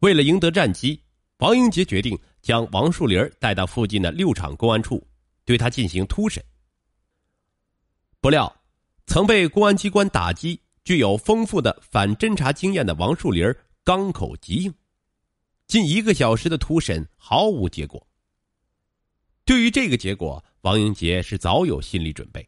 为了赢得战机，王英杰决定将王树林带到附近的六厂公安处，对他进行突审。不料，曾被公安机关打击、具有丰富的反侦查经验的王树林刚口极硬，近一个小时的突审毫无结果。对于这个结果，王英杰是早有心理准备。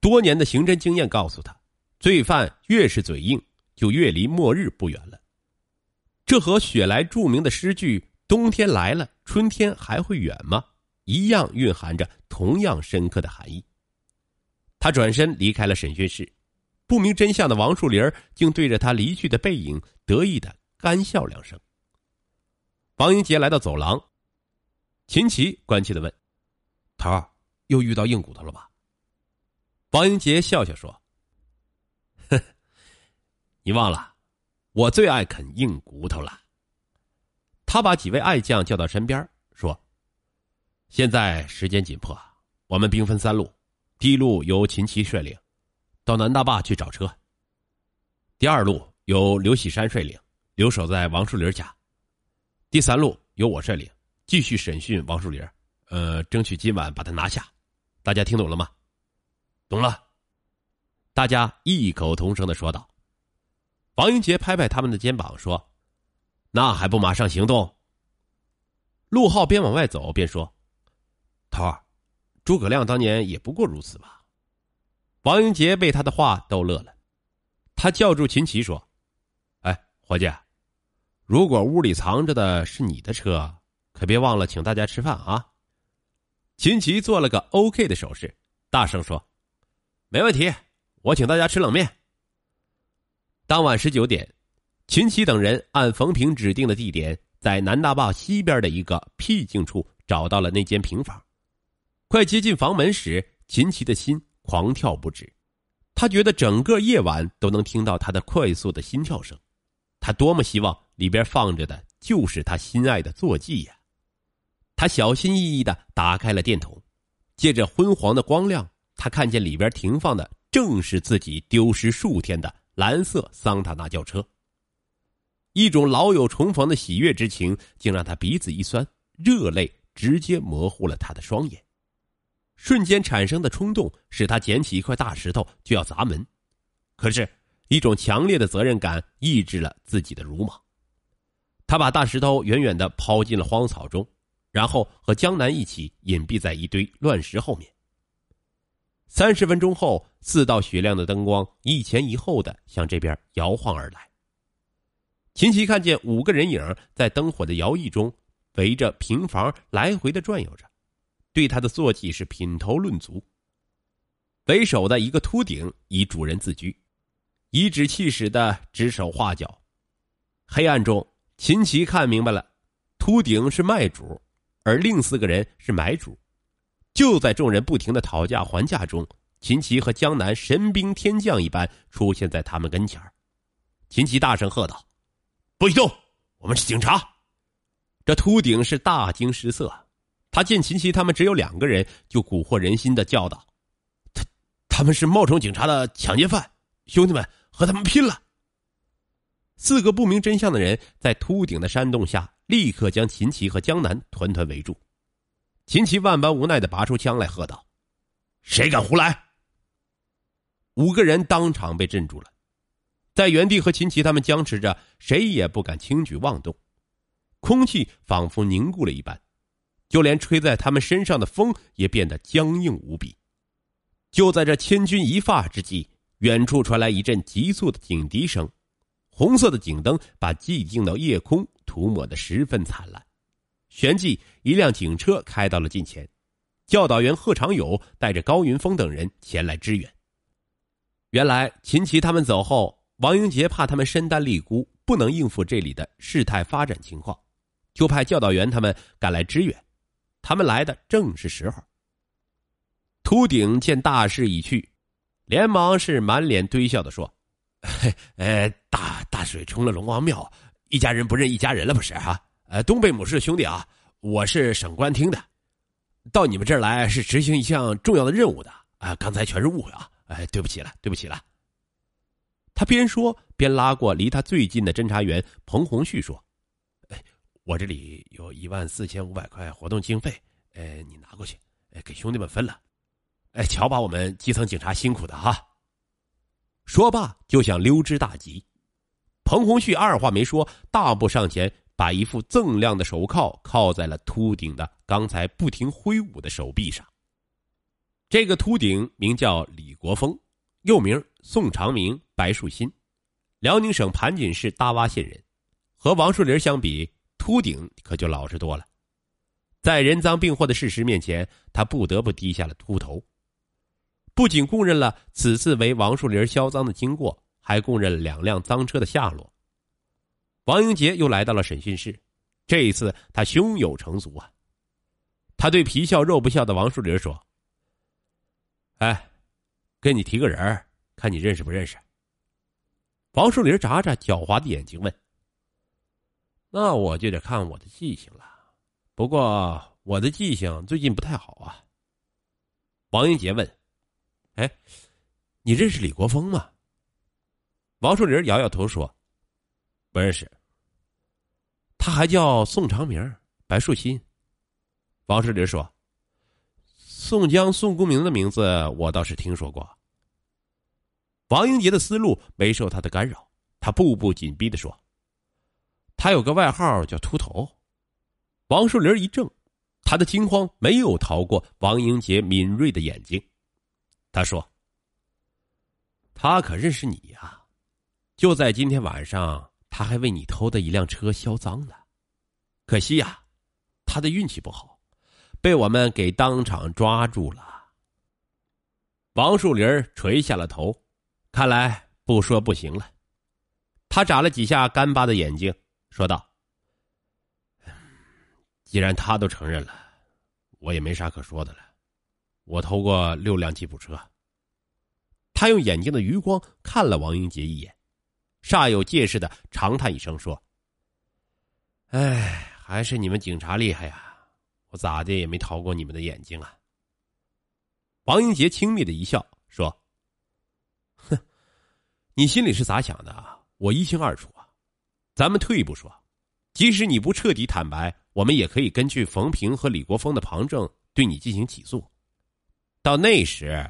多年的刑侦经验告诉他，罪犯越是嘴硬，就越离末日不远了。这和雪莱著名的诗句“冬天来了，春天还会远吗”一样，蕴含着同样深刻的含义。他转身离开了审讯室，不明真相的王树林竟对着他离去的背影得意的干笑两声。王英杰来到走廊。秦琪关切的问：“头儿，又遇到硬骨头了吧？”王英杰笑笑说：“哼，你忘了，我最爱啃硬骨头了。”他把几位爱将叫到身边，说：“现在时间紧迫，我们兵分三路，第一路由秦琪率领，到南大坝去找车；第二路由刘喜山率领，留守在王树林家；第三路由我率领。”继续审讯王树林，呃，争取今晚把他拿下。大家听懂了吗？懂了。大家异口同声的说道。王英杰拍拍他们的肩膀说：“那还不马上行动？”陆浩边往外走边说：“头儿，诸葛亮当年也不过如此吧？”王英杰被他的话逗乐了，他叫住秦琪说：“哎，伙计，如果屋里藏着的是你的车。”可别忘了请大家吃饭啊！秦琪做了个 OK 的手势，大声说：“没问题，我请大家吃冷面。”当晚十九点，秦琪等人按冯平指定的地点，在南大坝西边的一个僻静处找到了那间平房。快接近房门时，秦琪的心狂跳不止，他觉得整个夜晚都能听到他的快速的心跳声。他多么希望里边放着的就是他心爱的坐骑呀！他小心翼翼的打开了电筒，借着昏黄的光亮，他看见里边停放的正是自己丢失数天的蓝色桑塔纳轿车。一种老友重逢的喜悦之情，竟让他鼻子一酸，热泪直接模糊了他的双眼。瞬间产生的冲动使他捡起一块大石头就要砸门，可是，一种强烈的责任感抑制了自己的鲁莽。他把大石头远远的抛进了荒草中。然后和江南一起隐蔽在一堆乱石后面。三十分钟后，四道雪亮的灯光一前一后的向这边摇晃而来。秦琪看见五个人影在灯火的摇曳中围着平房来回的转悠着，对他的坐骑是品头论足。为首的一个秃顶以主人自居，颐指气使的指手画脚。黑暗中，秦琪看明白了，秃顶是卖主。而另四个人是买主，就在众人不停的讨价还价中，秦琪和江南神兵天将一般出现在他们跟前秦琪大声喝道：“不许动！我们是警察！”这秃顶是大惊失色，他见秦琪他们只有两个人，就蛊惑人心的叫道：“他他们是冒充警察的抢劫犯，兄弟们和他们拼了！”四个不明真相的人在秃顶的煽动下。立刻将秦琪和江南团团围住，秦琪万般无奈的拔出枪来，喝道：“谁敢胡来？”五个人当场被镇住了，在原地和秦琪他们僵持着，谁也不敢轻举妄动，空气仿佛凝固了一般，就连吹在他们身上的风也变得僵硬无比。就在这千钧一发之际，远处传来一阵急促的警笛声。红色的警灯把寂静的夜空涂抹的十分灿烂。旋即，一辆警车开到了近前，教导员贺长友带着高云峰等人前来支援。原来，秦琪他们走后，王英杰怕他们身单力孤，不能应付这里的事态发展情况，就派教导员他们赶来支援。他们来的正是时候。秃顶见大势已去，连忙是满脸堆笑的说。呃，大大水冲了龙王庙，一家人不认一家人了，不是哈？呃，东北母狮的兄弟啊，我是省公安厅的，到你们这儿来是执行一项重要的任务的啊。刚才全是误会啊，哎，对不起了，对不起了。他边说边拉过离他最近的侦查员彭红旭说：“哎我这里有一万四千五百块活动经费，哎，你拿过去，哎，给兄弟们分了。哎，瞧把我们基层警察辛苦的哈。说罢就想溜之大吉，彭红旭二话没说，大步上前，把一副锃亮的手铐铐在了秃顶的刚才不停挥舞的手臂上。这个秃顶名叫李国峰，又名宋长明、白树新，辽宁省盘锦市大洼县人。和王树林相比，秃顶可就老实多了。在人赃并获的事实面前，他不得不低下了秃头。不仅供认了此次为王树林销赃的经过，还供认了两辆赃车的下落。王英杰又来到了审讯室，这一次他胸有成竹啊！他对皮笑肉不笑的王树林说。哎，跟你提个人看你认识不认识？王树林眨眨狡猾的眼睛问：“那我就得看我的记性了。不过我的记性最近不太好啊。”王英杰问：“哎，你认识李国峰吗？”王树林摇摇头说：“不认识。”他还叫宋长明、白树新。王树林说。宋江、宋公明的名字我倒是听说过。王英杰的思路没受他的干扰，他步步紧逼的说：“他有个外号叫秃头。”王树林一怔，他的惊慌没有逃过王英杰敏锐的眼睛。他说：“他可认识你呀，就在今天晚上，他还为你偷的一辆车销赃呢。可惜呀，他的运气不好。”被我们给当场抓住了。王树林垂下了头，看来不说不行了。他眨了几下干巴的眼睛，说道：“既然他都承认了，我也没啥可说的了。我偷过六辆吉普车。”他用眼睛的余光看了王英杰一眼，煞有介事的长叹一声说：“哎，还是你们警察厉害呀！”我咋的也没逃过你们的眼睛啊！王英杰轻蔑的一笑说：“哼，你心里是咋想的？我一清二楚啊。咱们退一步说，即使你不彻底坦白，我们也可以根据冯平和李国峰的旁证对你进行起诉。到那时，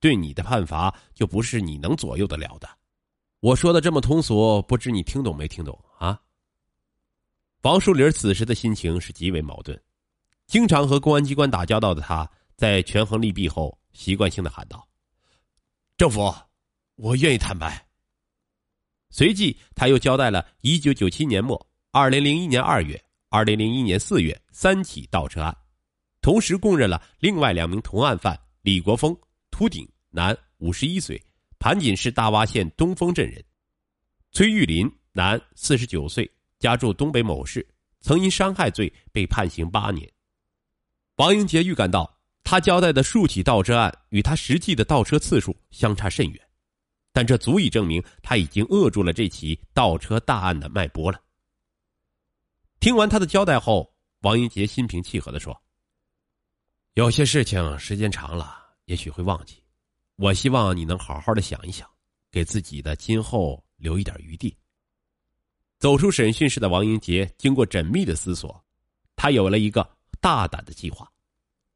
对你的判罚就不是你能左右得了的。我说的这么通俗，不知你听懂没听懂啊？”王树林此时的心情是极为矛盾。经常和公安机关打交道的他，在权衡利弊后，习惯性的喊道：“政府，我愿意坦白。”随即，他又交代了1997年末、2001年2月、2001年4月三起盗车案，同时供认了另外两名同案犯李国峰（秃顶，男，五十一岁，盘锦市大洼县东风镇人）、崔玉林（男，四十九岁，家住东北某市，曾因伤害罪被判刑八年）。王英杰预感到，他交代的数起盗车案与他实际的盗车次数相差甚远，但这足以证明他已经扼住了这起盗车大案的脉搏了。听完他的交代后，王英杰心平气和的说：“有些事情时间长了，也许会忘记。我希望你能好好的想一想，给自己的今后留一点余地。”走出审讯室的王英杰经过缜密的思索，他有了一个。大胆的计划，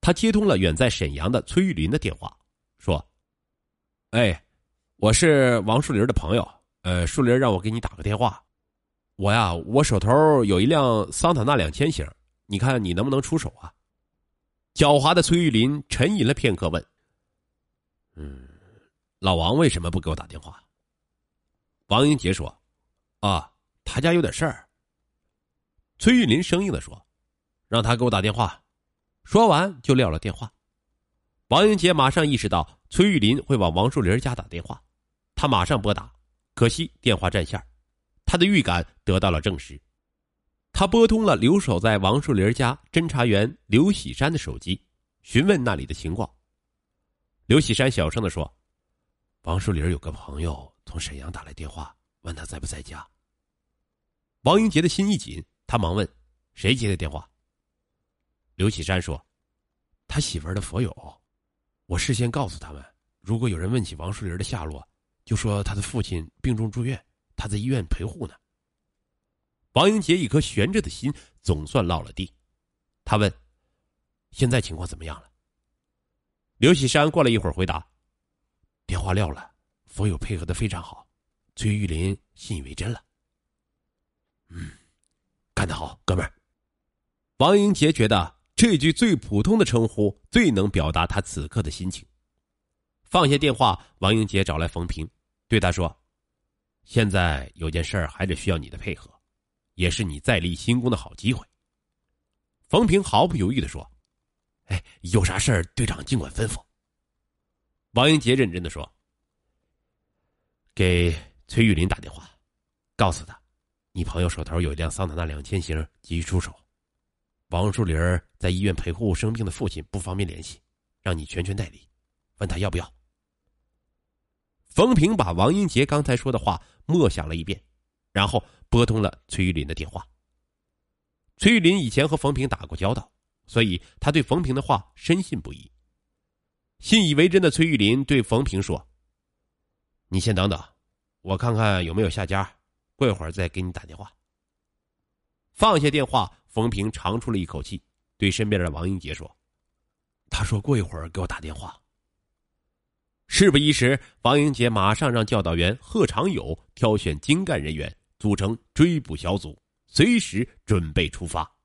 他接通了远在沈阳的崔玉林的电话，说：“哎，我是王树林的朋友，呃，树林让我给你打个电话。我呀，我手头有一辆桑塔纳两千型，你看你能不能出手啊？”狡猾的崔玉林沉吟了片刻，问：“嗯，老王为什么不给我打电话？”王英杰说：“啊，他家有点事儿。”崔玉林生硬的说。让他给我打电话，说完就撂了电话。王英杰马上意识到崔玉林会往王树林家打电话，他马上拨打，可惜电话占线。他的预感得到了证实，他拨通了留守在王树林家侦查员刘喜山的手机，询问那里的情况。刘喜山小声的说：“王树林有个朋友从沈阳打来电话，问他在不在家。”王英杰的心一紧，他忙问：“谁接的电话？”刘启山说：“他媳妇儿的佛友，我事先告诉他们，如果有人问起王树林的下落，就说他的父亲病重住院，他在医院陪护呢。”王英杰一颗悬着的心总算落了地。他问：“现在情况怎么样了？”刘喜山过了一会儿回答：“电话撂了，佛友配合的非常好，崔玉林信以为真了。”嗯，干得好，哥们儿。王英杰觉得这句最普通的称呼最能表达他此刻的心情。放下电话，王英杰找来冯平，对他说：“现在有件事儿还得需要你的配合，也是你再立新功的好机会。”冯平毫不犹豫的说：“哎，有啥事儿，队长尽管吩咐。”王英杰认真的说：“给崔玉林打电话，告诉他。”你朋友手头有一辆桑塔纳两千型，急于出手。王树林在医院陪护生病的父亲，不方便联系，让你全权代理，问他要不要。冯平把王英杰刚才说的话默想了一遍，然后拨通了崔玉林的电话。崔玉林以前和冯平打过交道，所以他对冯平的话深信不疑。信以为真的崔玉林对冯平说：“你先等等，我看看有没有下家。”过一会儿再给你打电话。放下电话，冯平长出了一口气，对身边的王英杰说：“他说过一会儿给我打电话。”事不宜迟，王英杰马上让教导员贺长友挑选精干人员，组成追捕小组，随时准备出发。